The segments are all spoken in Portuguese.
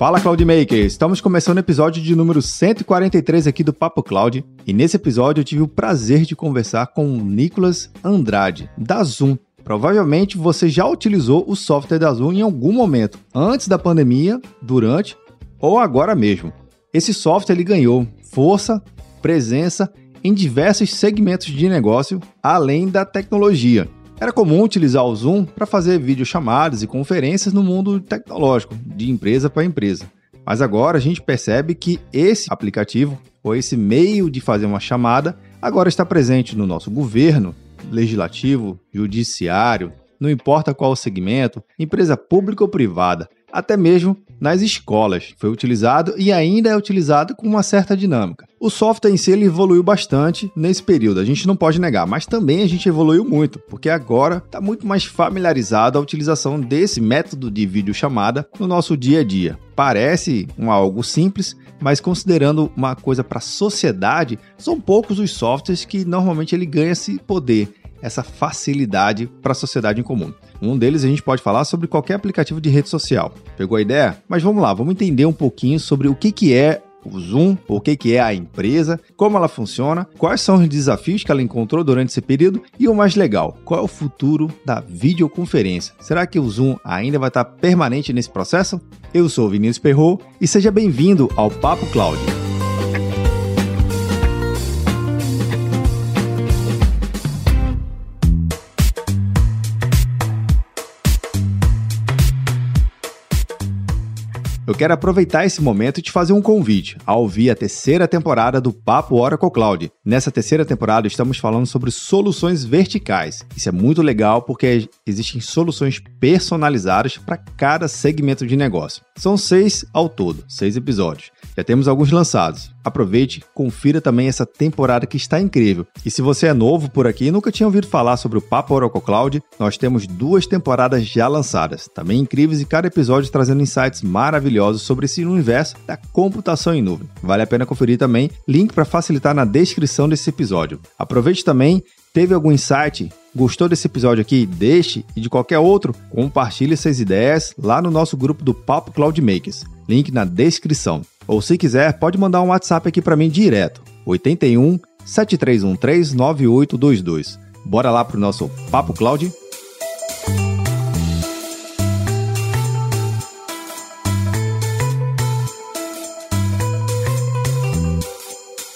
Fala Cloudmaker! Estamos começando o episódio de número 143 aqui do Papo Cloud e nesse episódio eu tive o prazer de conversar com o Nicolas Andrade, da Zoom. Provavelmente você já utilizou o software da Zoom em algum momento, antes da pandemia, durante ou agora mesmo. Esse software ele ganhou força, presença em diversos segmentos de negócio, além da tecnologia. Era comum utilizar o Zoom para fazer videochamadas e conferências no mundo tecnológico, de empresa para empresa. Mas agora a gente percebe que esse aplicativo, ou esse meio de fazer uma chamada, agora está presente no nosso governo, legislativo, judiciário, não importa qual segmento, empresa pública ou privada, até mesmo nas escolas. Foi utilizado e ainda é utilizado com uma certa dinâmica. O software em si ele evoluiu bastante nesse período, a gente não pode negar, mas também a gente evoluiu muito, porque agora está muito mais familiarizado a utilização desse método de videochamada no nosso dia a dia. Parece um algo simples, mas considerando uma coisa para a sociedade, são poucos os softwares que normalmente ele ganha esse poder, essa facilidade para a sociedade em comum. Um deles a gente pode falar sobre qualquer aplicativo de rede social. Pegou a ideia? Mas vamos lá, vamos entender um pouquinho sobre o que, que é o Zoom, o que, que é a empresa, como ela funciona, quais são os desafios que ela encontrou durante esse período e o mais legal, qual é o futuro da videoconferência. Será que o Zoom ainda vai estar permanente nesse processo? Eu sou o Vinícius Perro e seja bem-vindo ao Papo Cloud. Eu quero aproveitar esse momento e te fazer um convite a ouvir a terceira temporada do Papo Oracle Cloud. Nessa terceira temporada estamos falando sobre soluções verticais. Isso é muito legal porque existem soluções personalizadas para cada segmento de negócio. São seis ao todo, seis episódios. Já temos alguns lançados. Aproveite, confira também essa temporada que está incrível. E se você é novo por aqui e nunca tinha ouvido falar sobre o Papo Oracle Cloud, nós temos duas temporadas já lançadas, também incríveis e cada episódio trazendo insights maravilhosos sobre esse universo da computação em nuvem. Vale a pena conferir também, link para facilitar na descrição desse episódio. Aproveite também Teve algum insight? Gostou desse episódio aqui? Deixe e de qualquer outro, compartilhe suas ideias lá no nosso grupo do Papo Cloud Makers. Link na descrição. Ou se quiser, pode mandar um WhatsApp aqui para mim direto. 81 7313 9822. Bora lá pro nosso Papo Cloud?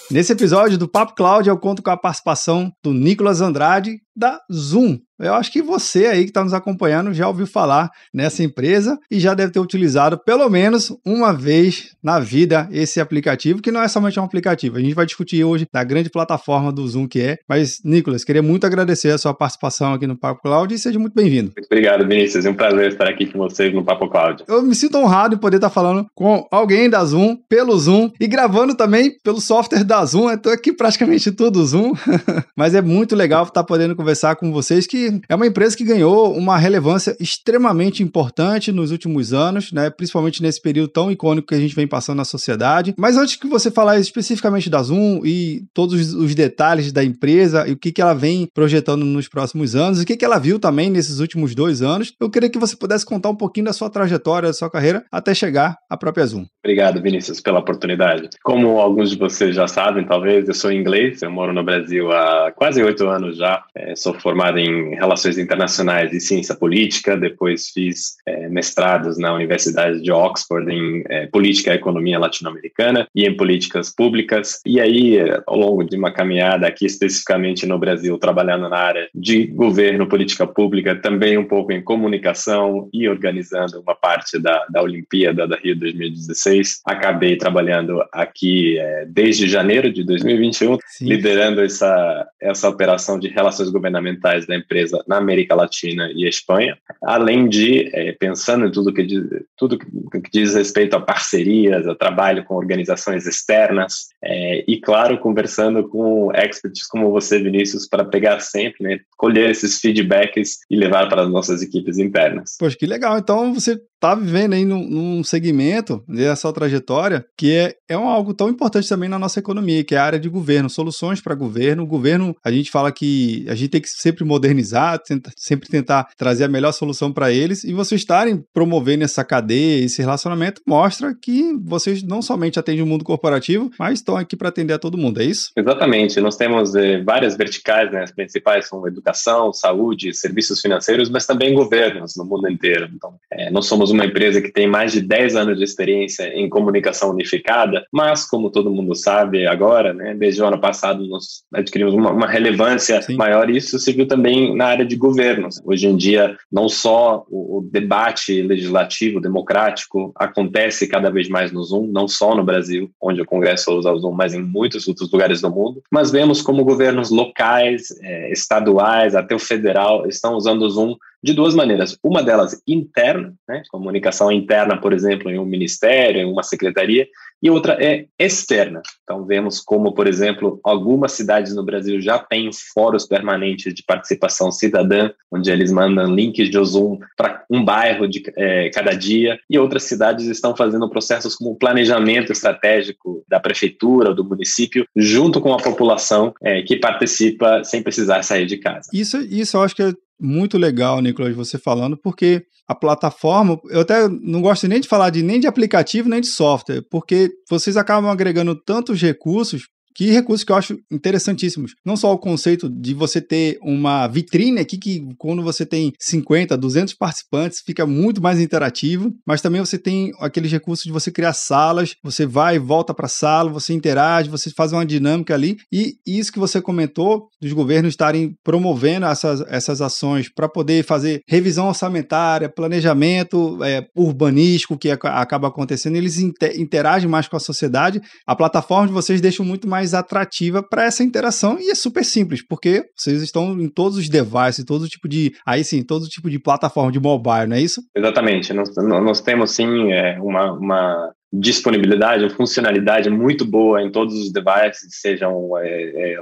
Nesse episódio do Papo Cloud, eu conto com a participação do Nicolas Andrade, da Zoom. Eu acho que você aí que está nos acompanhando já ouviu falar nessa empresa e já deve ter utilizado pelo menos uma vez na vida esse aplicativo, que não é somente um aplicativo. A gente vai discutir hoje da grande plataforma do Zoom que é. Mas, Nicolas, queria muito agradecer a sua participação aqui no Papo Cloud e seja muito bem-vindo. Muito obrigado, Vinícius. É um prazer estar aqui com vocês no Papo Cloud. Eu me sinto honrado em poder estar falando com alguém da Zoom, pelo Zoom e gravando também pelo software da Zoom. Estou aqui praticamente tudo Zoom, mas é muito legal estar podendo conversar com vocês, que é uma empresa que ganhou uma relevância extremamente importante nos últimos anos, né? principalmente nesse período tão icônico que a gente vem passando na sociedade. Mas antes que você falar especificamente da Zoom e todos os detalhes da empresa e o que, que ela vem projetando nos próximos anos, e o que, que ela viu também nesses últimos dois anos, eu queria que você pudesse contar um pouquinho da sua trajetória, da sua carreira, até chegar à própria Zoom. Obrigado, Vinícius, pela oportunidade. Como alguns de vocês já sabem, talvez, eu sou inglês, eu moro no Brasil há quase oito anos já. É, sou formado em Relações Internacionais e Ciência Política, depois fiz é, mestrados na Universidade de Oxford em é, Política e Economia Latino-Americana e em Políticas Públicas. E aí, ao longo de uma caminhada aqui especificamente no Brasil, trabalhando na área de governo, política pública, também um pouco em comunicação e organizando uma parte da, da Olimpíada da Rio 2016, acabei trabalhando aqui é, desde janeiro de 2021, Sim. liderando essa, essa operação de relações governamentais da empresa na América Latina e Espanha, além de, é, pensando em tudo que, diz, tudo que diz respeito a parcerias, a trabalho com organizações externas é, e, claro, conversando com experts como você, Vinícius, para pegar sempre, né, colher esses feedbacks e levar para as nossas equipes internas. Poxa, que legal. Então, você tá vivendo aí num, num segmento dessa trajetória que é, é um, algo tão importante também na nossa economia, que é a área de governo, soluções para governo. O governo, a gente fala que a gente tem que sempre modernizar, tenta, sempre tentar trazer a melhor solução para eles, e vocês estarem promovendo essa cadeia, esse relacionamento, mostra que vocês não somente atendem o mundo corporativo, mas estão aqui para atender a todo mundo, é isso? Exatamente. Nós temos eh, várias verticais, né? as principais são educação, saúde, serviços financeiros, mas também governos no mundo inteiro. Então, é, nós somos uma empresa que tem mais de 10 anos de experiência em comunicação unificada, mas, como todo mundo sabe agora, né, desde o ano passado nós adquirimos uma, uma relevância Sim. maior e isso se viu também na área de governos. Hoje em dia, não só o, o debate legislativo, democrático, acontece cada vez mais no Zoom, não só no Brasil, onde o Congresso usa o Zoom, mas em muitos outros lugares do mundo, mas vemos como governos locais, é, estaduais, até o federal, estão usando o Zoom de duas maneiras. Uma delas interna, né, comunicação interna, por exemplo, em um ministério, em uma secretaria, e outra é externa. Então, vemos como, por exemplo, algumas cidades no Brasil já têm fóruns permanentes de participação cidadã, onde eles mandam links de Zoom para um bairro de é, cada dia, e outras cidades estão fazendo processos como planejamento estratégico da prefeitura, do município, junto com a população é, que participa sem precisar sair de casa. Isso, isso eu acho que é muito legal, Nicolas, você falando, porque a plataforma, eu até não gosto nem de falar de nem de aplicativo nem de software, porque vocês acabam agregando tantos recursos que recursos que eu acho interessantíssimos. Não só o conceito de você ter uma vitrine aqui, que quando você tem 50, 200 participantes, fica muito mais interativo, mas também você tem aqueles recursos de você criar salas, você vai e volta para a sala, você interage, você faz uma dinâmica ali, e isso que você comentou, dos governos estarem promovendo essas, essas ações para poder fazer revisão orçamentária, planejamento é, urbanístico que acaba acontecendo, eles interagem mais com a sociedade, a plataforma de vocês deixa muito mais mais atrativa para essa interação e é super simples, porque vocês estão em todos os devices, todo tipo de, aí sim, todo tipo de plataforma de mobile, não é isso? Exatamente, nós, nós temos sim é, uma, uma disponibilidade, funcionalidade muito boa em todos os devices, sejam é, é,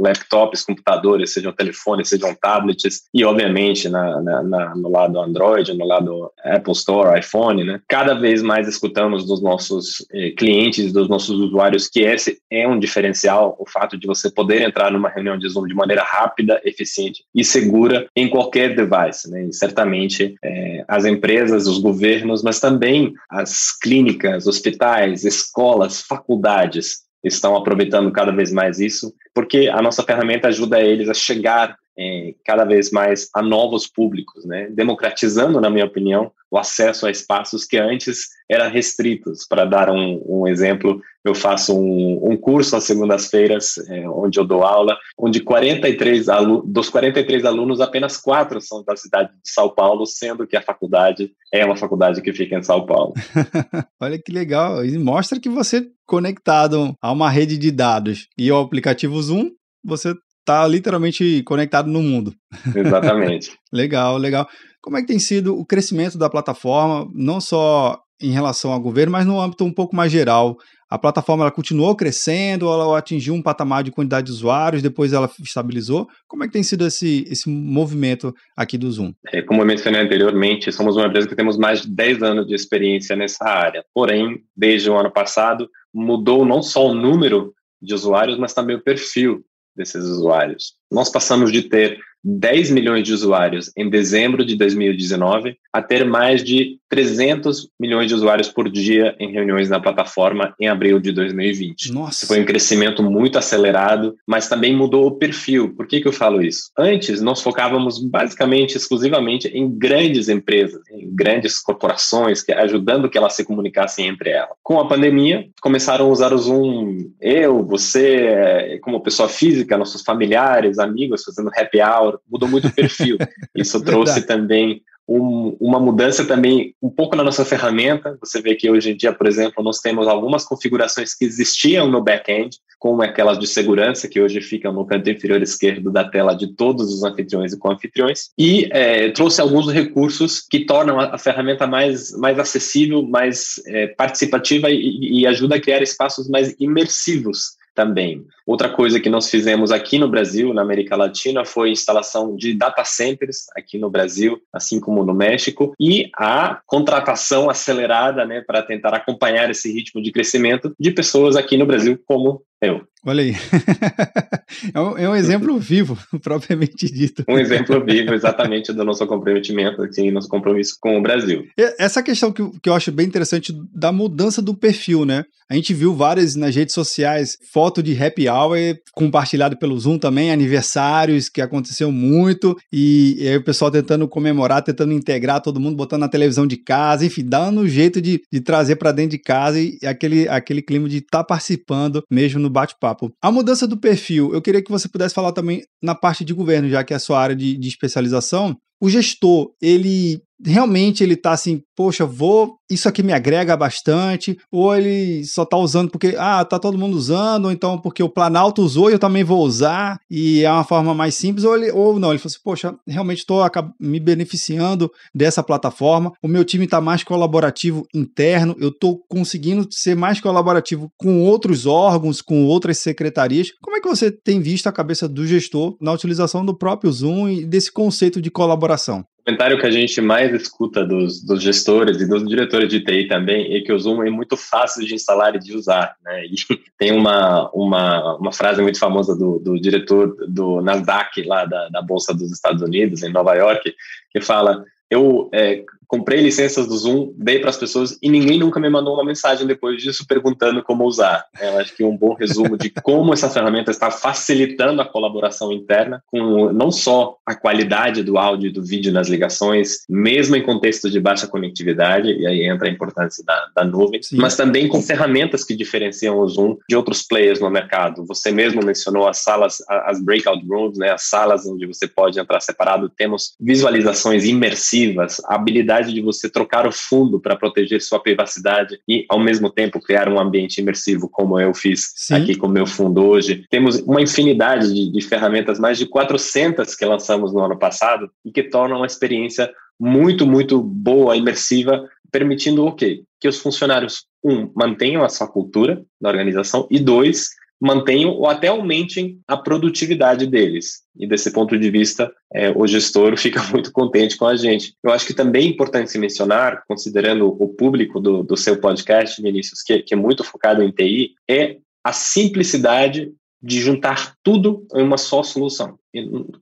laptops, computadores, sejam telefones, sejam tablets, e obviamente na, na, na, no lado Android, no lado Apple Store, iPhone, né? Cada vez mais escutamos dos nossos eh, clientes, dos nossos usuários, que esse é um diferencial, o fato de você poder entrar numa reunião de Zoom de maneira rápida, eficiente e segura em qualquer device, né? E certamente eh, as empresas, os governos, mas também as clínicas, os hospitais, escolas, faculdades estão aproveitando cada vez mais isso, porque a nossa ferramenta ajuda eles a chegar é, cada vez mais a novos públicos, né? democratizando, na minha opinião, o acesso a espaços que antes eram restritos. Para dar um, um, exemplo, eu faço um, um curso às segundas-feiras, é, onde eu dou aula, onde 43 dos 43 alunos, apenas quatro são da cidade de São Paulo, sendo que a faculdade é uma faculdade que fica em São Paulo. Olha que legal, e mostra que você conectado a uma rede de dados e ao aplicativo Zoom, você está literalmente conectado no mundo. Exatamente. legal, legal. Como é que tem sido o crescimento da plataforma, não só em relação ao governo, mas no âmbito um pouco mais geral? A plataforma ela continuou crescendo, ela atingiu um patamar de quantidade de usuários, depois ela estabilizou. Como é que tem sido esse, esse movimento aqui do Zoom? É, como eu mencionei anteriormente, somos uma empresa que temos mais de 10 anos de experiência nessa área. Porém, desde o ano passado, mudou não só o número de usuários, mas também o perfil desses usuários. Nós passamos de ter 10 milhões de usuários em dezembro de 2019 a ter mais de 300 milhões de usuários por dia em reuniões na plataforma em abril de 2020. Nossa. Foi um crescimento muito acelerado, mas também mudou o perfil. Por que, que eu falo isso? Antes, nós focávamos basicamente, exclusivamente em grandes empresas, em grandes corporações, que, ajudando que elas se comunicassem entre elas. Com a pandemia, começaram a usar o Zoom, eu, você, como pessoa física, nossos familiares, amigos, fazendo happy hour, mudou muito o perfil. Isso trouxe também um, uma mudança também um pouco na nossa ferramenta. Você vê que hoje em dia, por exemplo, nós temos algumas configurações que existiam no back-end, como aquelas de segurança, que hoje ficam no canto inferior esquerdo da tela de todos os anfitriões e co-anfitriões, e é, trouxe alguns recursos que tornam a, a, ferramenta mais, mais acessível, mais é, participativa e, e ajuda a criar espaços mais imersivos também. Outra coisa que nós fizemos aqui no Brasil, na América Latina, foi a instalação de data centers aqui no Brasil, assim como no México, e a contratação acelerada né, para tentar acompanhar esse ritmo de crescimento de pessoas aqui no Brasil, como eu. Olha aí. é, um, é um, exemplo vivo, propriamente dito. Um exemplo vivo, exatamente, do nosso comprometimento, assim, nosso compromisso com o Brasil. Essa questão que, que eu acho bem interessante da mudança do perfil, né? A gente viu várias nas redes sociais, foto de happy hour compartilhado pelo Zoom também, aniversários que aconteceu muito, e, e aí o pessoal tentando comemorar, tentando integrar todo mundo, botando na televisão de casa, enfim, dando um jeito de, de trazer para dentro de casa e aquele, aquele clima de estar tá participando mesmo no bate-papo. A mudança do perfil, eu queria que você pudesse falar também na parte de governo, já que é a sua área de, de especialização. O gestor, ele realmente ele tá assim, poxa, vou, isso aqui me agrega bastante, ou ele só tá usando porque, ah, tá todo mundo usando, ou então porque o Planalto usou e eu também vou usar, e é uma forma mais simples, ou, ele, ou não, ele falou assim, poxa, realmente estou me beneficiando dessa plataforma, o meu time está mais colaborativo interno, eu estou conseguindo ser mais colaborativo com outros órgãos, com outras secretarias. Como é que você tem visto a cabeça do gestor na utilização do próprio Zoom e desse conceito de colaboração? Comentário que a gente mais escuta dos, dos, gestores e dos diretores de TI também é que o Zoom é muito fácil de instalar e de usar. Né? E tem uma, uma, uma frase muito famosa do, do diretor do Nasdaq, lá da, da Bolsa dos Estados Unidos, em Nova York, que fala: Eu é, comprei licenças do Zoom, dei para as pessoas e ninguém nunca me mandou uma mensagem depois disso perguntando como usar. É, eu acho que um bom resumo de como essa ferramenta está facilitando a colaboração interna, com não só a qualidade do áudio e do vídeo nas ligações, mesmo em contexto de baixa conectividade, e aí entra a importância da, da nuvem, Sim. mas também com ferramentas que diferenciam o Zoom de outros players no mercado. Você mesmo mencionou as salas, as breakout rooms, né, as salas onde você pode entrar separado. Temos visualizações imersivas, habilidades possibilidade de você trocar o fundo para proteger sua privacidade e, ao mesmo tempo, criar um ambiente imersivo, como eu fiz Sim. aqui com o meu fundo hoje. Temos uma infinidade de, de ferramentas, mais de 400 que lançamos no ano passado e que tornam a experiência muito, muito boa, imersiva, permitindo o quê? Que os funcionários, um, mantenham a sua cultura da organização e, dois, mantenham ou até aumentem a produtividade deles. E desse ponto de vista, é, o gestor fica muito contente com a gente. Eu acho que também é importante se mencionar, considerando o público do, do seu podcast, Vinícius, que, que é muito focado em TI, é a simplicidade de juntar tudo em uma só solução,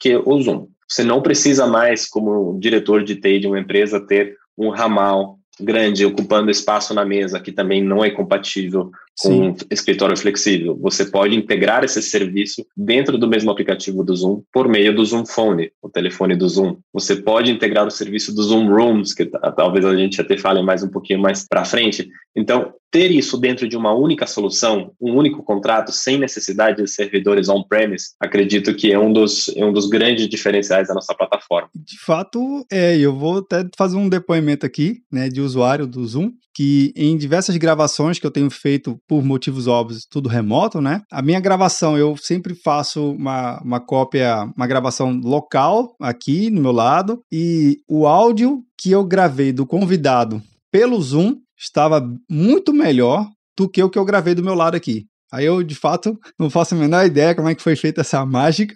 que é o Zoom. Você não precisa mais, como diretor de TI de uma empresa, ter um ramal grande ocupando espaço na mesa, que também não é compatível com Sim. escritório flexível. Você pode integrar esse serviço dentro do mesmo aplicativo do Zoom por meio do Zoom Phone, o telefone do Zoom. Você pode integrar o serviço do Zoom Rooms, que talvez a gente até fale mais um pouquinho mais para frente. Então, ter isso dentro de uma única solução, um único contrato, sem necessidade de servidores on-premise, acredito que é um dos, é um dos grandes diferenciais da nossa plataforma. De fato, é, eu vou até fazer um depoimento aqui, né, de usuário do Zoom, que em diversas gravações que eu tenho feito por motivos óbvios, tudo remoto, né? A minha gravação, eu sempre faço uma, uma cópia, uma gravação local aqui no meu lado, e o áudio que eu gravei do convidado pelo Zoom estava muito melhor do que o que eu gravei do meu lado aqui. Aí eu, de fato, não faço a menor ideia como é que foi feita essa mágica,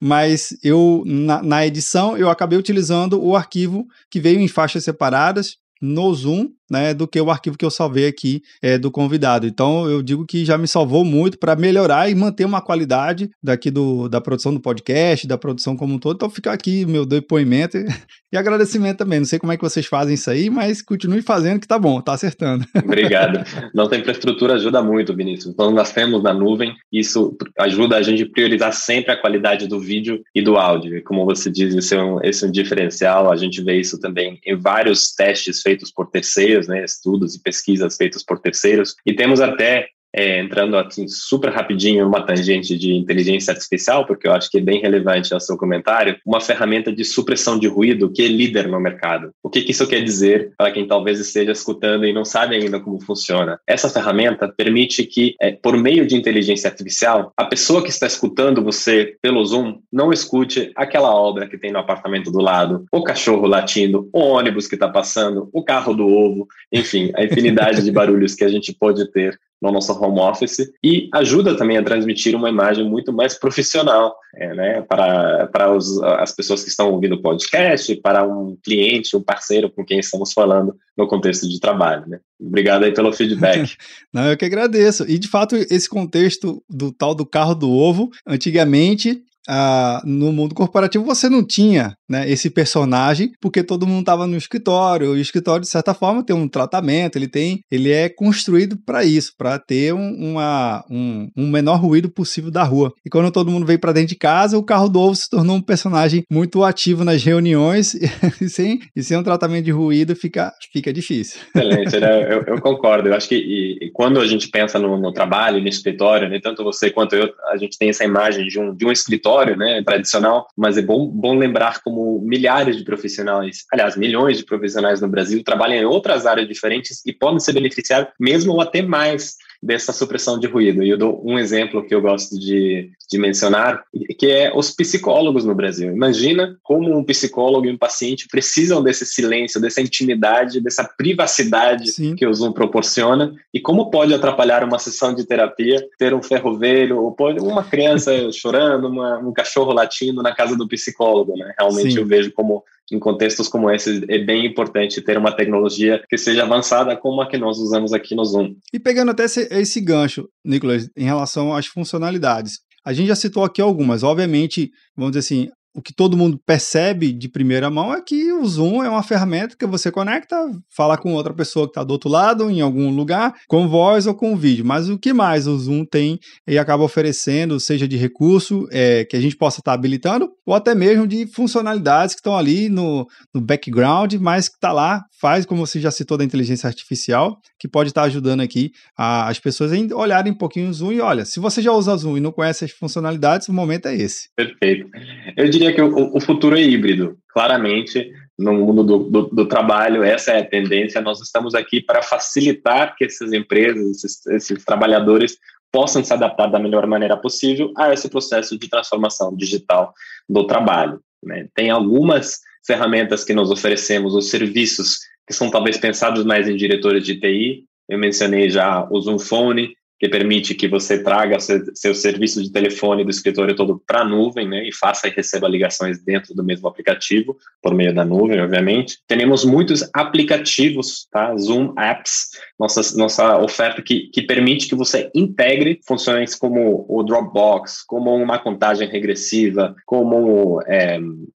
mas eu, na, na, edição, eu acabei utilizando o arquivo que veio em faixas separadas no Zoom né, do que o arquivo que eu salvei aqui é, do convidado. Então eu digo que já me salvou muito para melhorar e manter uma qualidade daqui do, da produção do podcast, da produção como um todo. Então fica aqui meu depoimento e agradecimento também. Não sei como é que vocês fazem isso aí, mas continue fazendo que tá bom, tá acertando. Obrigado. Nossa infraestrutura ajuda muito, Vinícius. Então nós temos na nuvem, isso ajuda a gente a priorizar sempre a qualidade do vídeo e do áudio. E como você diz, esse é um, esse é um diferencial. A gente vê isso também em vários testes feitos por terceiros né, estudos e pesquisas feitos por terceiros, e temos até é, entrando assim super rapidinho numa tangente de inteligência artificial, porque eu acho que é bem relevante ao seu comentário, uma ferramenta de supressão de ruído que é líder no mercado. O que, que isso quer dizer para quem talvez esteja escutando e não sabe ainda como funciona? Essa ferramenta permite que, é, por meio de inteligência artificial, a pessoa que está escutando você pelo Zoom não escute aquela obra que tem no apartamento do lado, o cachorro latindo, o ônibus que está passando, o carro do ovo, enfim, a infinidade de barulhos que a gente pode ter no nosso home office e ajuda também a transmitir uma imagem muito mais profissional é, né, para, para os, as pessoas que estão ouvindo o podcast, para um cliente, um parceiro com quem estamos falando no contexto de trabalho. Né? Obrigado aí pelo feedback. Não, eu que agradeço. E de fato, esse contexto do tal do carro do ovo, antigamente ah, no mundo corporativo você não tinha né, esse personagem, porque todo mundo estava no escritório. O escritório, de certa forma, tem um tratamento, ele tem, ele é construído para isso, para ter um, uma, um, um, menor ruído possível da rua. E quando todo mundo veio para dentro de casa, o carro do ovo se tornou um personagem muito ativo nas reuniões e sem, e sem um tratamento de ruído fica, fica difícil. Excelente, né? eu, eu, concordo. Eu acho que e, e quando a gente pensa no, no trabalho, no escritório, né, tanto você quanto eu, a gente tem essa imagem de um, de um escritório né, tradicional, mas é bom, bom lembrar como milhares de profissionais, aliás, milhões de profissionais no Brasil trabalham em outras áreas diferentes e podem se beneficiar mesmo ou até mais dessa supressão de ruído. E eu dou um exemplo que eu gosto de, de mencionar, que é os psicólogos no Brasil. Imagina como um psicólogo e um paciente precisam desse silêncio, dessa intimidade, dessa privacidade Sim. que o Zoom proporciona e como pode atrapalhar uma sessão de terapia ter um ferrovelho ou uma criança chorando, uma, um cachorro latindo na casa do psicólogo, né? Realmente Sim. eu vejo como em contextos como esse, é bem importante ter uma tecnologia que seja avançada como a que nós usamos aqui no Zoom. E pegando até esse, esse gancho, Nicolas, em relação às funcionalidades. A gente já citou aqui algumas. Obviamente, vamos dizer assim, o que todo mundo percebe de primeira mão é que o Zoom é uma ferramenta que você conecta, fala com outra pessoa que está do outro lado, em algum lugar, com voz ou com vídeo. Mas o que mais o Zoom tem e acaba oferecendo, seja de recurso é, que a gente possa estar tá habilitando, ou até mesmo de funcionalidades que estão ali no, no background, mas que está lá, faz, como você já citou, da inteligência artificial, que pode estar tá ajudando aqui a, as pessoas a olharem um pouquinho o Zoom e olha, se você já usa Zoom e não conhece as funcionalidades, o momento é esse. Perfeito. Eu diria diria que o, o futuro é híbrido. Claramente, no mundo do, do, do, trabalho, essa é a tendência. Nós estamos aqui para facilitar que essas empresas, esses, esses trabalhadores, possam se adaptar da melhor maneira possível a esse processo de transformação digital do trabalho. Né? Tem algumas ferramentas que nós oferecemos, os serviços que são talvez pensados mais em diretores de TI. Eu mencionei já o Zoom Phone, que permite que você traga seu, serviço de telefone do escritório todo para a nuvem, né, e faça e receba ligações dentro do mesmo aplicativo, por meio da nuvem, obviamente. Temos muitos aplicativos, tá, Zoom Apps, nossa, nossa oferta que, que permite que você integre funções como o Dropbox, como uma contagem regressiva, como é,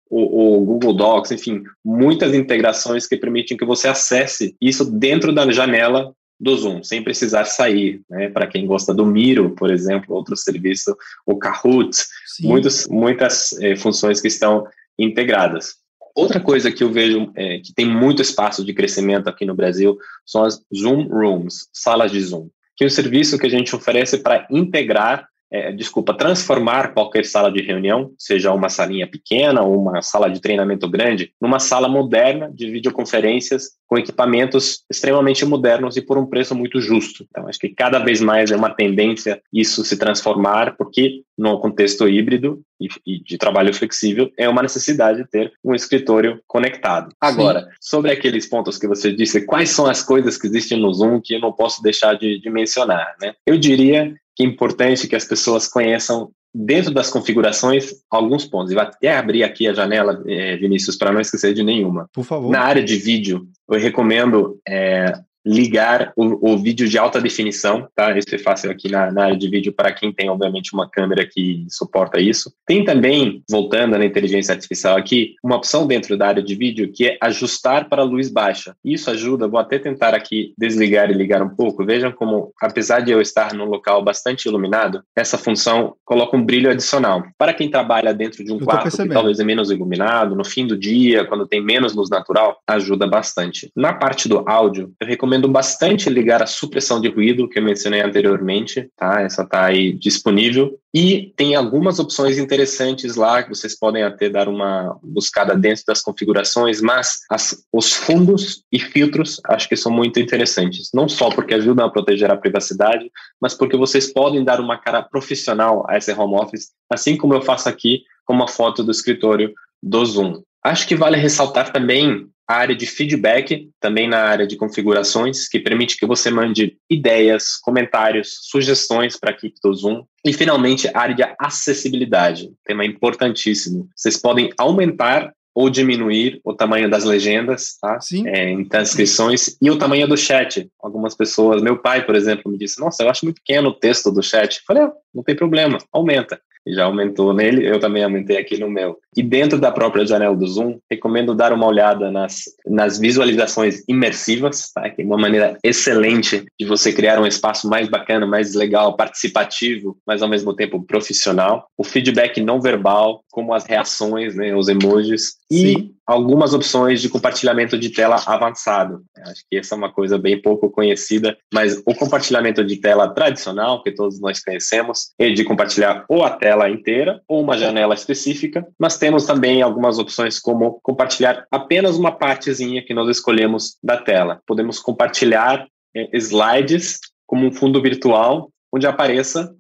o, o, Google Docs, enfim, muitas integrações que permitem que você acesse isso dentro da janela do Zoom, sem precisar sair, né? Para quem gosta do Miro, por exemplo, outro serviço, o Kahoot, muitos, muitas é, funções que estão integradas. Outra coisa que eu vejo é, que tem muito espaço de crescimento aqui no Brasil são as Zoom Rooms, salas de Zoom, que é um serviço que a gente oferece para integrar é, desculpa, transformar qualquer sala de reunião, seja uma salinha pequena ou uma sala de treinamento grande, numa sala moderna de videoconferências com equipamentos extremamente modernos e por um preço muito justo. Então, acho que cada vez mais é uma tendência isso se transformar, porque no contexto híbrido e, e de trabalho flexível é uma necessidade de ter um escritório conectado. Agora, Sim. sobre aqueles pontos que você disse, quais são as coisas que existem no Zoom que eu não posso deixar de, de mencionar, né? Eu diria que é importante que as pessoas conheçam dentro das configurações alguns pontos. E vou até abrir aqui a janela, é, Vinícius, para não esquecer de nenhuma. Por favor. Na área de vídeo, eu recomendo é, ligar o, o, vídeo de alta definição, tá? Isso é fácil aqui na, na, área de vídeo para quem tem, obviamente, uma câmera que suporta isso. Tem também, voltando na inteligência artificial aqui, uma opção dentro da área de vídeo que é ajustar para luz baixa. Isso ajuda, vou até tentar aqui desligar e ligar um pouco. Vejam como, apesar de eu estar num local bastante iluminado, essa função coloca um brilho adicional. Para quem trabalha dentro de um quarto que talvez é menos iluminado, no fim do dia, quando tem menos luz natural, ajuda bastante. Na parte do áudio, eu recomendo recomendo bastante ligar a supressão de ruído que eu mencionei anteriormente, tá? Essa está aí disponível. E tem algumas opções interessantes lá que vocês podem até dar uma buscada dentro das configurações, mas as, os fundos e filtros acho que são muito interessantes. Não só porque ajudam a proteger a privacidade, mas porque vocês podem dar uma cara profissional a esse home office, assim como eu faço aqui com uma foto do escritório do Zoom. Acho que vale ressaltar também a área de feedback, também na área de configurações, que permite que você mande ideias, comentários, sugestões para a equipe do Zoom. E, finalmente, a área de acessibilidade, tema importantíssimo. Vocês podem aumentar ou diminuir o tamanho das legendas, tá? Sim. É, em transcrições e o tamanho do chat. Algumas pessoas, meu pai, por exemplo, me disse: Nossa, eu acho muito pequeno o texto do chat. Eu falei: ah, não tem problema, aumenta já aumentou nele, eu também aumentei aqui no meu. E dentro da própria janela do Zoom, recomendo dar uma olhada nas, nas visualizações imersivas, tá? que é uma maneira excelente de você criar um espaço mais bacana, mais legal, participativo, mas ao mesmo tempo profissional. O feedback não verbal, como as reações, né, os emojis, Sim. e algumas opções de compartilhamento de tela avançado. Acho que essa é uma coisa bem pouco conhecida, mas o compartilhamento de tela tradicional, que todos nós conhecemos, é de compartilhar ou a tela inteira ou uma janela específica, mas temos também algumas opções como compartilhar apenas uma partezinha que nós escolhemos da tela. Podemos compartilhar é, slides como um fundo virtual onde apareça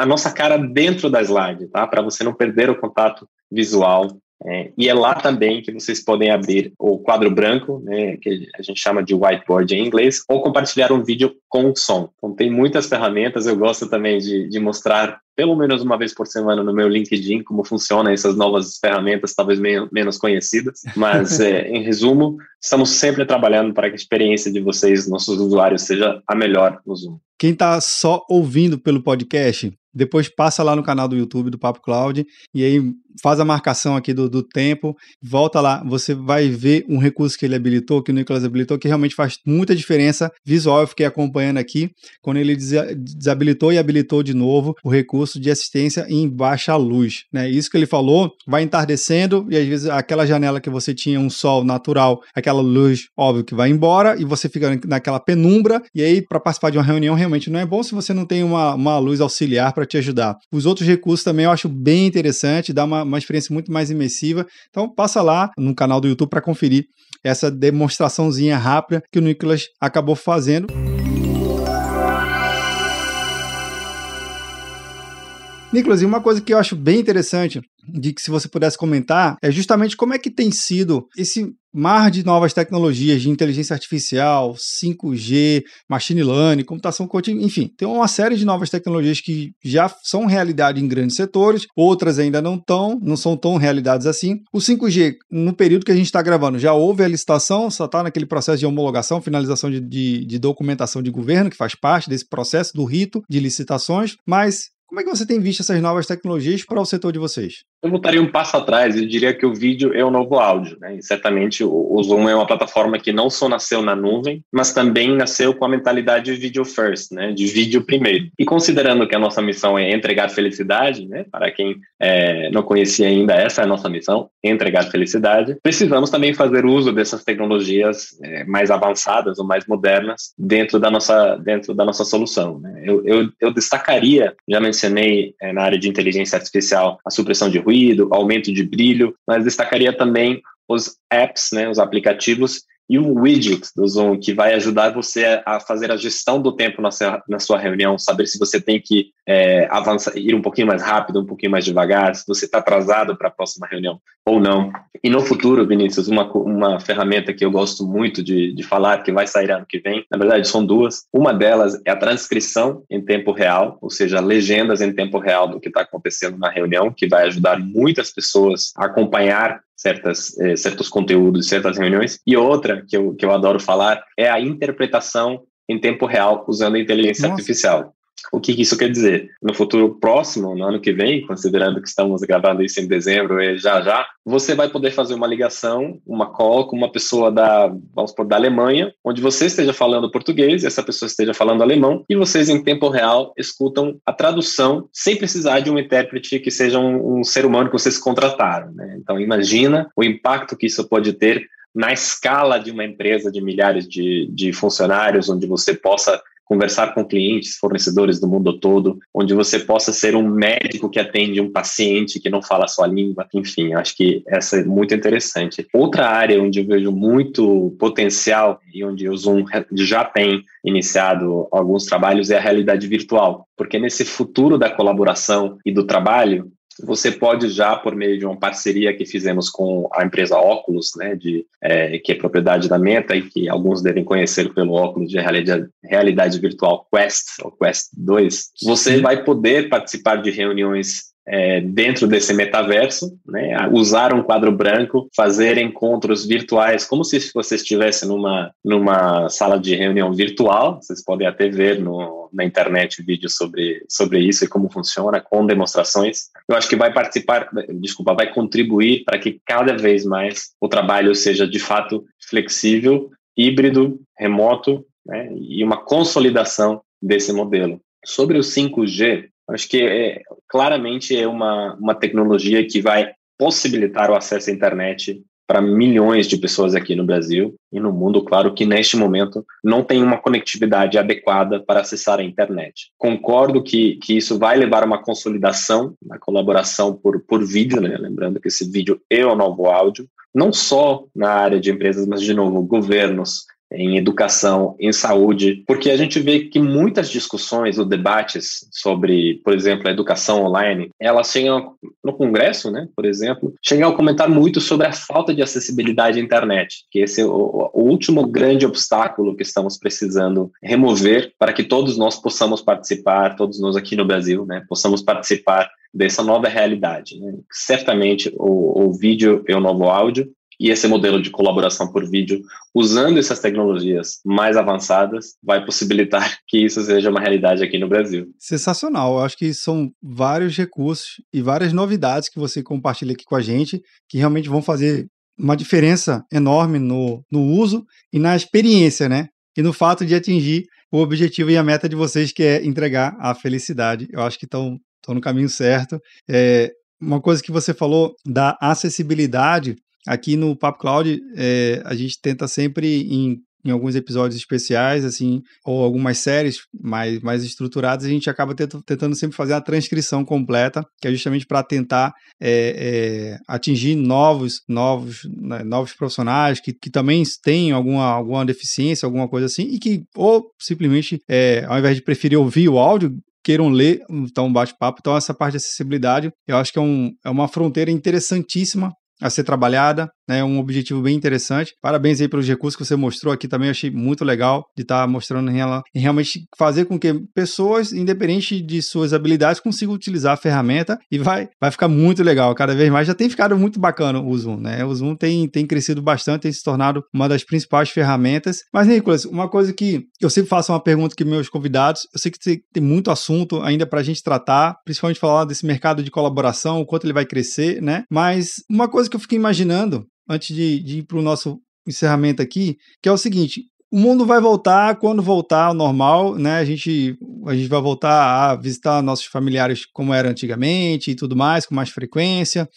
a, nossa cara dentro da slide, tá? Para você não perder o contato visual é, e é lá também que vocês podem abrir o quadro branco, né, que a gente chama de whiteboard em inglês, ou compartilhar um vídeo com som. Então, tem muitas ferramentas. Eu gosto também de, de mostrar, pelo menos uma vez por semana, no meu LinkedIn, como funcionam essas novas ferramentas, talvez meio, menos conhecidas. Mas, é, em resumo, estamos sempre trabalhando para que a experiência de vocês, nossos usuários, seja a melhor no Zoom. Quem está só ouvindo pelo podcast, depois passa lá no canal do YouTube do Papo Cloud e aí faz a marcação aqui do, do tempo, volta lá, você vai ver um recurso que ele habilitou, que o Nicolas habilitou, que realmente faz muita diferença visual. Eu fiquei acompanhando aqui, quando ele desabilitou e habilitou de novo o recurso de assistência em baixa luz. Né? Isso que ele falou vai entardecendo e às vezes aquela janela que você tinha um sol natural, aquela luz, óbvio que vai embora e você fica naquela penumbra. E aí, para participar de uma reunião, realmente não é bom se você não tem uma, uma luz auxiliar para te ajudar. Os outros recursos também eu acho bem interessante, dá uma, uma experiência muito mais imersiva. Então passa lá no canal do YouTube para conferir essa demonstraçãozinha rápida que o Nicolas acabou fazendo. Nicolas, e uma coisa que eu acho bem interessante, de que se você pudesse comentar, é justamente como é que tem sido esse mar de novas tecnologias de inteligência artificial, 5G, machine learning, computação contínua, enfim, tem uma série de novas tecnologias que já são realidade em grandes setores, outras ainda não estão, não são tão realidades assim. O 5G, no período que a gente está gravando, já houve a licitação, só está naquele processo de homologação, finalização de, de, de documentação de governo, que faz parte desse processo do rito de licitações, mas como é que você tem visto essas novas tecnologias para o setor de vocês? Eu voltaria um passo atrás e diria que o vídeo é o novo áudio. Né? E certamente o, Zoom é uma plataforma que não só nasceu na nuvem, mas também nasceu com a mentalidade video first, né? de vídeo primeiro. E considerando que a nossa missão é entregar felicidade, né? para quem é, não conhecia ainda, essa é a nossa missão, entregar felicidade, precisamos também fazer uso dessas tecnologias é, mais avançadas ou mais modernas dentro da nossa, dentro da nossa solução. Né? Eu, eu, eu destacaria, já mencionei mencionei é, na área de inteligência artificial a supressão de ruído, aumento de brilho, mas destacaria também os apps, né, os aplicativos e o widget do Zoom, que vai ajudar você a fazer a gestão do tempo na sua, na sua reunião, saber se você tem que é, avançar, ir um pouquinho mais rápido, um pouquinho mais devagar, se você está atrasado para a próxima reunião ou não. E no futuro, Vinícius, uma, uma ferramenta que eu gosto muito de, de falar, que vai sair ano que vem, na verdade são duas. Uma delas é a transcrição em tempo real, ou seja, legendas em tempo real do que está acontecendo na reunião, que vai ajudar muitas pessoas a acompanhar certas, eh, certos conteúdos, certas reuniões. E outra que eu, que eu adoro falar é a interpretação em tempo real usando a inteligência Nossa. artificial. O que isso quer dizer? No futuro próximo, no ano que vem, considerando que estamos gravando isso em dezembro e já já, você vai poder fazer uma ligação, uma call com uma pessoa da, vamos supor, da Alemanha, onde você esteja falando português e essa pessoa esteja falando alemão, e vocês em tempo real escutam a tradução sem precisar de um intérprete que seja um, um ser humano que vocês contrataram. Né? Então imagina o impacto que isso pode ter na escala de uma empresa de milhares de, de funcionários, onde você possa conversar com clientes, fornecedores do mundo todo, onde você possa ser um médico que atende um paciente que não fala a sua língua. Enfim, acho que essa é muito interessante. Outra área onde eu vejo muito potencial e onde o Zoom já tem iniciado alguns trabalhos é a realidade virtual, porque nesse futuro da colaboração e do trabalho, você pode já, por meio de uma parceria que fizemos com a empresa Oculus, né, de, é, que é propriedade da Meta e que alguns devem conhecer pelo óculos de realidade, realidade virtual Quest, ou Quest 2, você vai poder participar de reuniões é, dentro desse metaverso, né, usar um quadro branco, fazer encontros virtuais, como se você estivesse numa, numa sala de reunião virtual. Vocês podem até ver no, na internet vídeos sobre, sobre isso e como funciona, com demonstrações. Eu acho que vai participar, desculpa, vai contribuir para que cada vez mais o trabalho seja de fato flexível, híbrido, remoto, né, e uma consolidação desse modelo. Sobre o 5G, Acho que é, claramente é uma, uma tecnologia que vai possibilitar o acesso à internet para milhões de pessoas aqui no Brasil e no mundo, claro que neste momento não tem uma conectividade adequada para acessar a internet. Concordo que, que isso vai levar a uma consolidação na colaboração por, por vídeo, né? lembrando que esse vídeo é o novo áudio, não só na área de empresas, mas, de novo, governos, em educação, em saúde, porque a gente vê que muitas discussões ou debates sobre, por exemplo, a educação online, elas chegam no Congresso, né, por exemplo, chegam a comentar muito sobre a falta de acessibilidade à internet, que esse é o, o último grande obstáculo que estamos precisando remover para que todos nós possamos participar, todos nós aqui no Brasil, né, possamos participar dessa nova realidade. Né? Certamente o, o vídeo é o novo áudio, e esse modelo de colaboração por vídeo, usando essas tecnologias mais avançadas, vai possibilitar que isso seja uma realidade aqui no Brasil. Sensacional. Eu acho que são vários recursos e várias novidades que você compartilha aqui com a gente, que realmente vão fazer uma diferença enorme no, no uso e na experiência, né? E no fato de atingir o objetivo e a meta de vocês, que é entregar a felicidade. Eu acho que estão no caminho certo. É, uma coisa que você falou da acessibilidade, Aqui no Papo Cloud, é, a gente tenta sempre em, em alguns episódios especiais, assim, ou algumas séries mais, mais estruturadas, a gente acaba tentando sempre fazer a transcrição completa, que é justamente para tentar é, é, atingir novos, novos, né, novos profissionais que, que também têm alguma, alguma deficiência, alguma coisa assim, e que ou simplesmente, ao invés de preferir ouvir o áudio, queiram ler, então um bate-papo. Então, essa parte de acessibilidade, eu acho que é, um, é uma fronteira interessantíssima a ser trabalhada, né? Um objetivo bem interessante. Parabéns aí pelos recursos que você mostrou aqui também, achei muito legal de estar tá mostrando ela, em realmente fazer com que pessoas, independente de suas habilidades, consigam utilizar a ferramenta e vai, vai ficar muito legal. Cada vez mais já tem ficado muito bacana o Zoom, né? O Zoom tem, tem crescido bastante, tem se tornado uma das principais ferramentas. Mas, Nicolas, uma coisa que eu sempre faço uma pergunta que meus convidados, eu sei que tem muito assunto ainda para a gente tratar, principalmente falar desse mercado de colaboração, o quanto ele vai crescer, né? Mas uma coisa que eu fiquei imaginando, antes de, de ir para o nosso encerramento aqui, que é o seguinte: o mundo vai voltar quando voltar ao normal, né? A gente, a gente vai voltar a visitar nossos familiares como era antigamente e tudo mais, com mais frequência,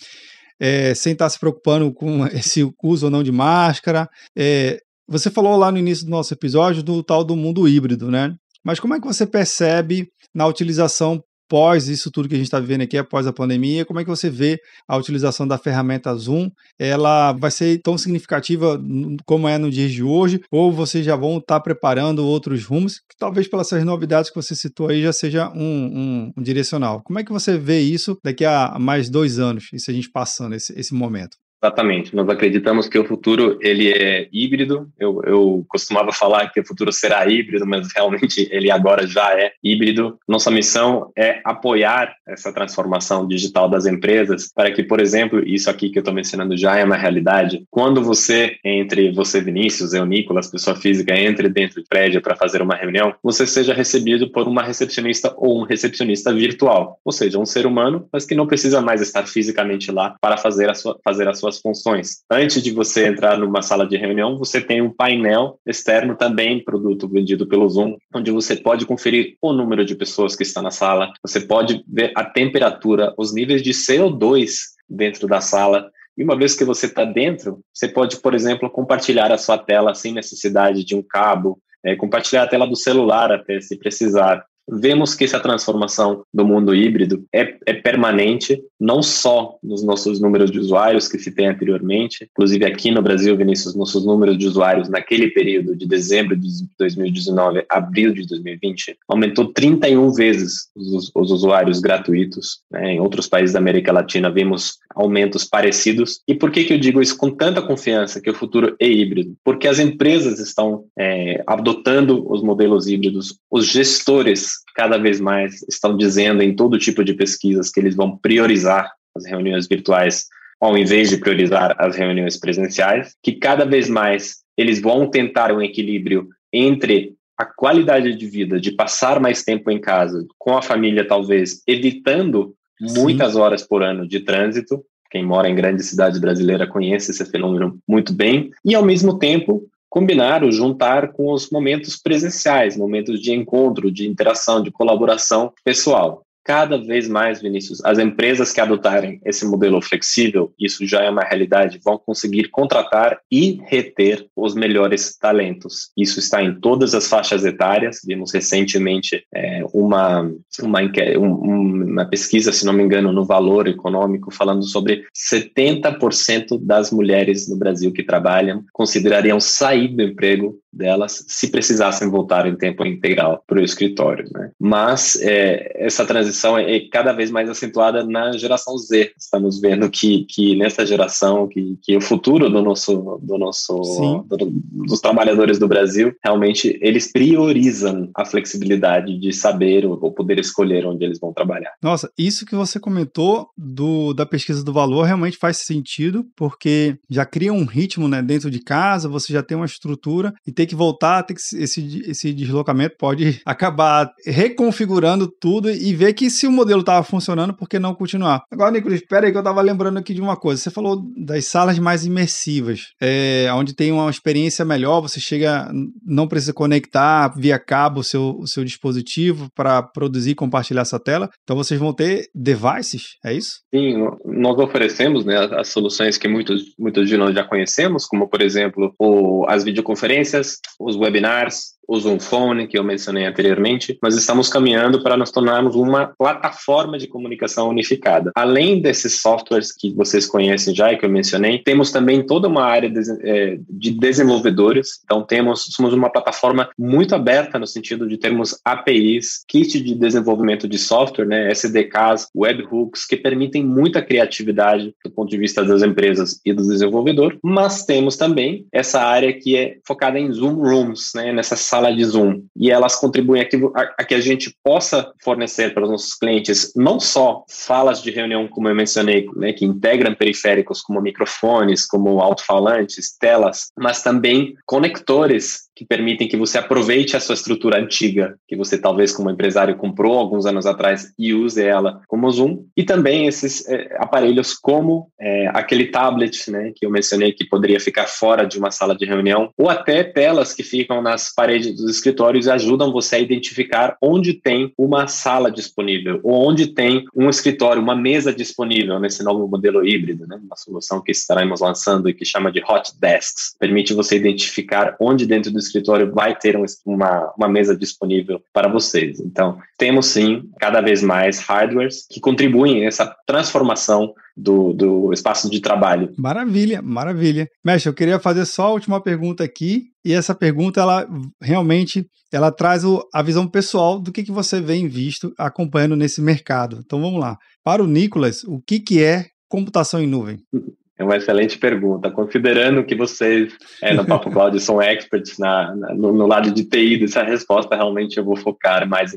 é, sem estar se preocupando com esse uso ou não de máscara. É, você falou lá no início do nosso episódio do tal do mundo híbrido, né? Mas como é que você percebe na utilização pós isso tudo que a gente está vivendo aqui, após a pandemia, como é que você vê a utilização da ferramenta Zoom? Ela vai ser tão significativa como é no dia de hoje? Ou vocês já vão estar tá preparando outros rumos, que talvez pelas novidades que você citou aí já seja um, um, um, direcional? Como é que você vê isso daqui a mais dois anos, e se a gente passando esse, esse momento? Exatamente. Nós acreditamos que o futuro ele é híbrido. Eu, eu costumava falar que o futuro será híbrido, mas realmente ele agora já é híbrido. Nossa missão é apoiar essa transformação digital das empresas para que, por exemplo, isso aqui que eu estou mencionando já é uma realidade. Quando você, entre você, Vinícius, eu, Nicolas, pessoa física, entre dentro do prédio para fazer uma reunião, você seja recebido por uma recepcionista ou um recepcionista virtual, ou seja, um ser humano, mas que não precisa mais estar fisicamente lá para fazer a sua, fazer a sua suas funções. Antes de você entrar numa sala de reunião, você tem um painel externo também, produto vendido pelo Zoom, onde você pode conferir o número de pessoas que está na sala, você pode ver a temperatura, os níveis de CO2 dentro da sala. E uma vez que você está dentro, você pode, por exemplo, compartilhar a sua tela sem necessidade de um cabo, é, compartilhar a tela do celular até se precisar. Vemos que essa transformação do mundo híbrido é, é permanente, não só nos nossos números de usuários que tem anteriormente, inclusive aqui no Brasil, Vinícius, nossos números de usuários naquele período de dezembro de 2019 a abril de 2020 aumentou 31 vezes os, os usuários gratuitos. Né? Em outros países da América Latina vimos aumentos parecidos. E por que, que eu digo isso com tanta confiança que o futuro é híbrido? Porque as empresas estão é, adotando os modelos híbridos, os gestores cada vez mais estão dizendo em todo tipo de pesquisas que eles vão priorizar as reuniões virtuais ao invés de priorizar as reuniões presenciais, que cada vez mais eles vão tentar um equilíbrio entre a qualidade de vida, de passar mais tempo em casa, com a família talvez, evitando Sim. muitas horas por ano de trânsito, quem mora em grandes cidades brasileiras conhece esse fenômeno muito bem, e ao mesmo tempo combinar ou juntar com os momentos presenciais, momentos de encontro, de interação, de colaboração pessoal cada vez mais, Vinícius, as empresas que adotarem esse modelo flexível, isso já é uma realidade, vão conseguir contratar e reter os melhores talentos. Isso está em todas as faixas etárias. Vimos recentemente é, uma, uma, uma pesquisa, se não me engano, no Valor Econômico, falando sobre 70% das mulheres no Brasil que trabalham considerariam sair do emprego delas se precisassem voltar em tempo integral para o escritório. Né? Mas é, essa transição é, cada vez mais acentuada na geração Z. Estamos vendo que, que nessa geração, que, que o futuro do nosso, do nosso do, dos trabalhadores do Brasil, realmente eles priorizam a flexibilidade de saber ou, ou poder escolher onde eles vão trabalhar. Nossa, isso que você comentou do, da pesquisa do valor realmente faz sentido, porque já cria um ritmo né, dentro de casa, você já tem uma estrutura e tem ter que voltar, ter que, esse, esse deslocamento pode acabar reconfigurando tudo e ver que se o modelo estava funcionando, por que não continuar? Agora, Nicolas, espera aí que eu estava lembrando aqui de uma coisa. Você falou das salas mais imersivas, é, onde tem uma experiência melhor, você chega, não precisa conectar via cabo o seu, o seu dispositivo para produzir e compartilhar essa tela. Então, vocês vão ter devices, é isso? Sim, nós oferecemos né, as soluções que muitos, muitos de nós já conhecemos, como, por exemplo, o, as videoconferências, os webinars, o Zoom Phone, que eu mencionei anteriormente, nós estamos caminhando para nos tornarmos uma plataforma de comunicação unificada. Além desses softwares que vocês conhecem já e que eu mencionei, temos também toda uma área de, é, de desenvolvedores. Então, temos, somos uma plataforma muito aberta no sentido de termos APIs, kit de desenvolvimento de software, né, SDKs, webhooks, que permitem muita criatividade do ponto de vista das empresas e do desenvolvedor, mas temos também essa área que é focada em Zoom Rooms, né, nessas sala de Zoom e elas contribuem a que a, a que a gente possa fornecer para os nossos clientes não só salas de reunião, como eu mencionei, né, que integram periféricos como microfones, como alto-falantes, telas, mas também conectores que permitem que você aproveite a sua estrutura antiga, que você talvez como empresário comprou alguns anos atrás e use ela como Zoom, e também esses é, aparelhos como é, aquele tablet, né, que eu mencionei que poderia ficar fora de uma sala de reunião, ou até telas que ficam nas paredes dos escritórios e ajudam você a identificar onde tem uma sala disponível, ou onde tem um escritório, uma mesa disponível nesse novo modelo híbrido, né, uma solução que estaremos lançando e que chama de Hot Desks, permite você identificar onde dentro do escritório vai ter uma, uma mesa disponível para vocês. Então, temos sim, cada vez mais hardwares que contribuem nessa transformação do, do espaço de trabalho. Maravilha, maravilha. Mestre, eu queria fazer só a última pergunta aqui, e essa pergunta, ela realmente, ela traz o, a visão pessoal do que, que você vem visto acompanhando nesse mercado. Então, vamos lá. Para o Nicolas, o que, que é computação em nuvem? É uma excelente pergunta. Considerando que vocês, é, no Papo Cloud, são experts na, na no, no, lado de TI dessa resposta, realmente eu vou focar mais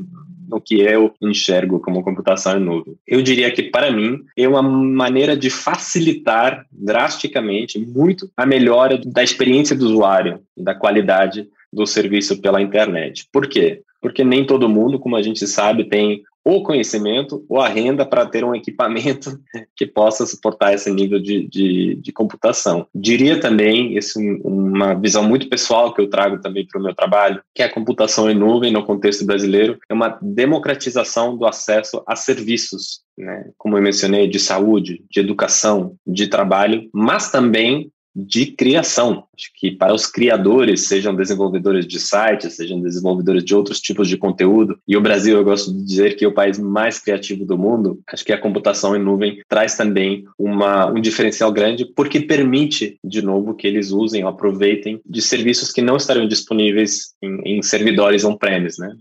no que eu enxergo como computação em nuvem. Eu diria que, para mim, é uma maneira de facilitar drasticamente muito a melhora da experiência do usuário, da qualidade do serviço pela internet. Por quê? Porque nem todo mundo, como a gente sabe, tem o conhecimento ou a renda para ter um equipamento que possa suportar esse nível de, de, de computação. Diria também, isso uma visão muito pessoal que eu trago também para o meu trabalho, que a computação em nuvem no contexto brasileiro é uma democratização do acesso a serviços, né? como eu mencionei, de saúde, de educação, de trabalho, mas também de criação. Acho que para os criadores, sejam desenvolvedores de sites, sejam desenvolvedores de outros tipos de conteúdo, e o Brasil, eu gosto de dizer que é o país mais criativo do mundo, acho que a computação em nuvem traz também uma, um diferencial grande, porque permite, de novo, que eles usem ou aproveitem de serviços que não estariam disponíveis em, em servidores on-premise, né,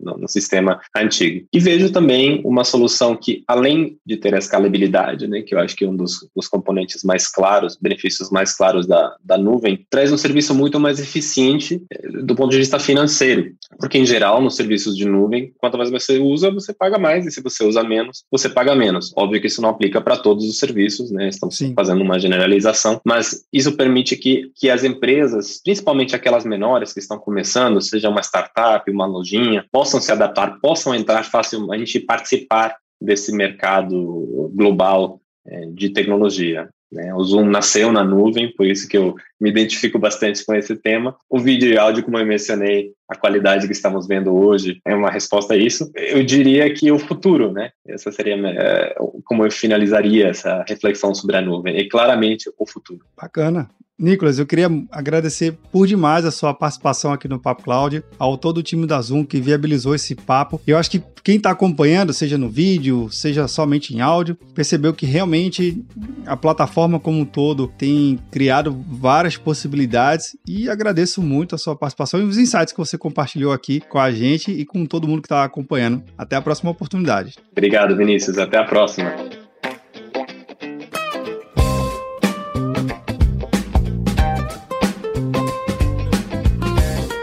no, no, sistema antigo. E vejo também uma solução que, além de ter a escalabilidade, né, que eu acho que é um dos, dos componentes mais claros, benefícios mais claros da, da nuvem, traz um serviço muito mais eficiente eh, do ponto de vista financeiro. Porque, em geral, nos serviços de nuvem, quanto mais você usa, você paga mais, e se você usa menos, você paga menos. Óbvio que isso não aplica para todos os serviços, né? Estamos Sim. fazendo uma generalização, mas isso permite que, que as empresas, principalmente aquelas menores que estão começando, seja uma startup, uma lojinha, possam se adaptar, possam entrar facilmente e participar desse mercado global é, de tecnologia. Né? O Zoom nasceu na nuvem, por isso que eu me identifico bastante com esse tema. O vídeo e áudio, como eu mencionei, a qualidade que estamos vendo hoje é uma resposta a isso. Eu diria que o futuro, né? Essa seria é, como eu finalizaria essa reflexão sobre a nuvem. E claramente o futuro. Bacana. Nicolas, eu queria agradecer por demais a sua participação aqui no Papo Cloud, ao todo o time da Zoom que viabilizou esse papo. Eu acho que quem está acompanhando, seja no vídeo, seja somente em áudio, percebeu que realmente a plataforma como um todo tem criado várias possibilidades e agradeço muito a sua participação e os insights que você compartilhou aqui com a gente e com todo mundo que está acompanhando. Até a próxima oportunidade. Obrigado, Vinícius. Até a próxima.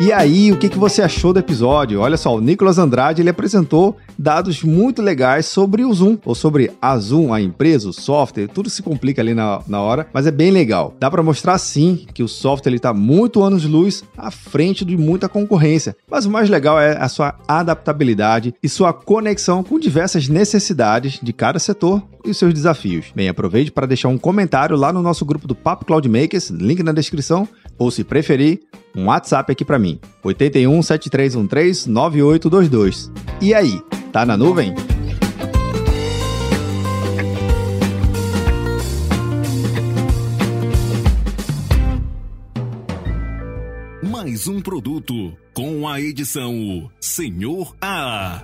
E aí, o que, que você achou do episódio? Olha só, o Nicolas Andrade ele apresentou dados muito legais sobre o Zoom, ou sobre a Zoom, a empresa, o software, tudo se complica ali na, na hora, mas é bem legal. Dá para mostrar sim que o software está muito anos-luz à frente de muita concorrência, mas o mais legal é a sua adaptabilidade e sua conexão com diversas necessidades de cada setor e os seus desafios. Bem, aproveite para deixar um comentário lá no nosso grupo do Papo Cloud Makers, link na descrição, ou se preferir, um WhatsApp aqui para mim, 81 7313 9822. E aí, tá na nuvem? Mais um produto com a edição Senhor A.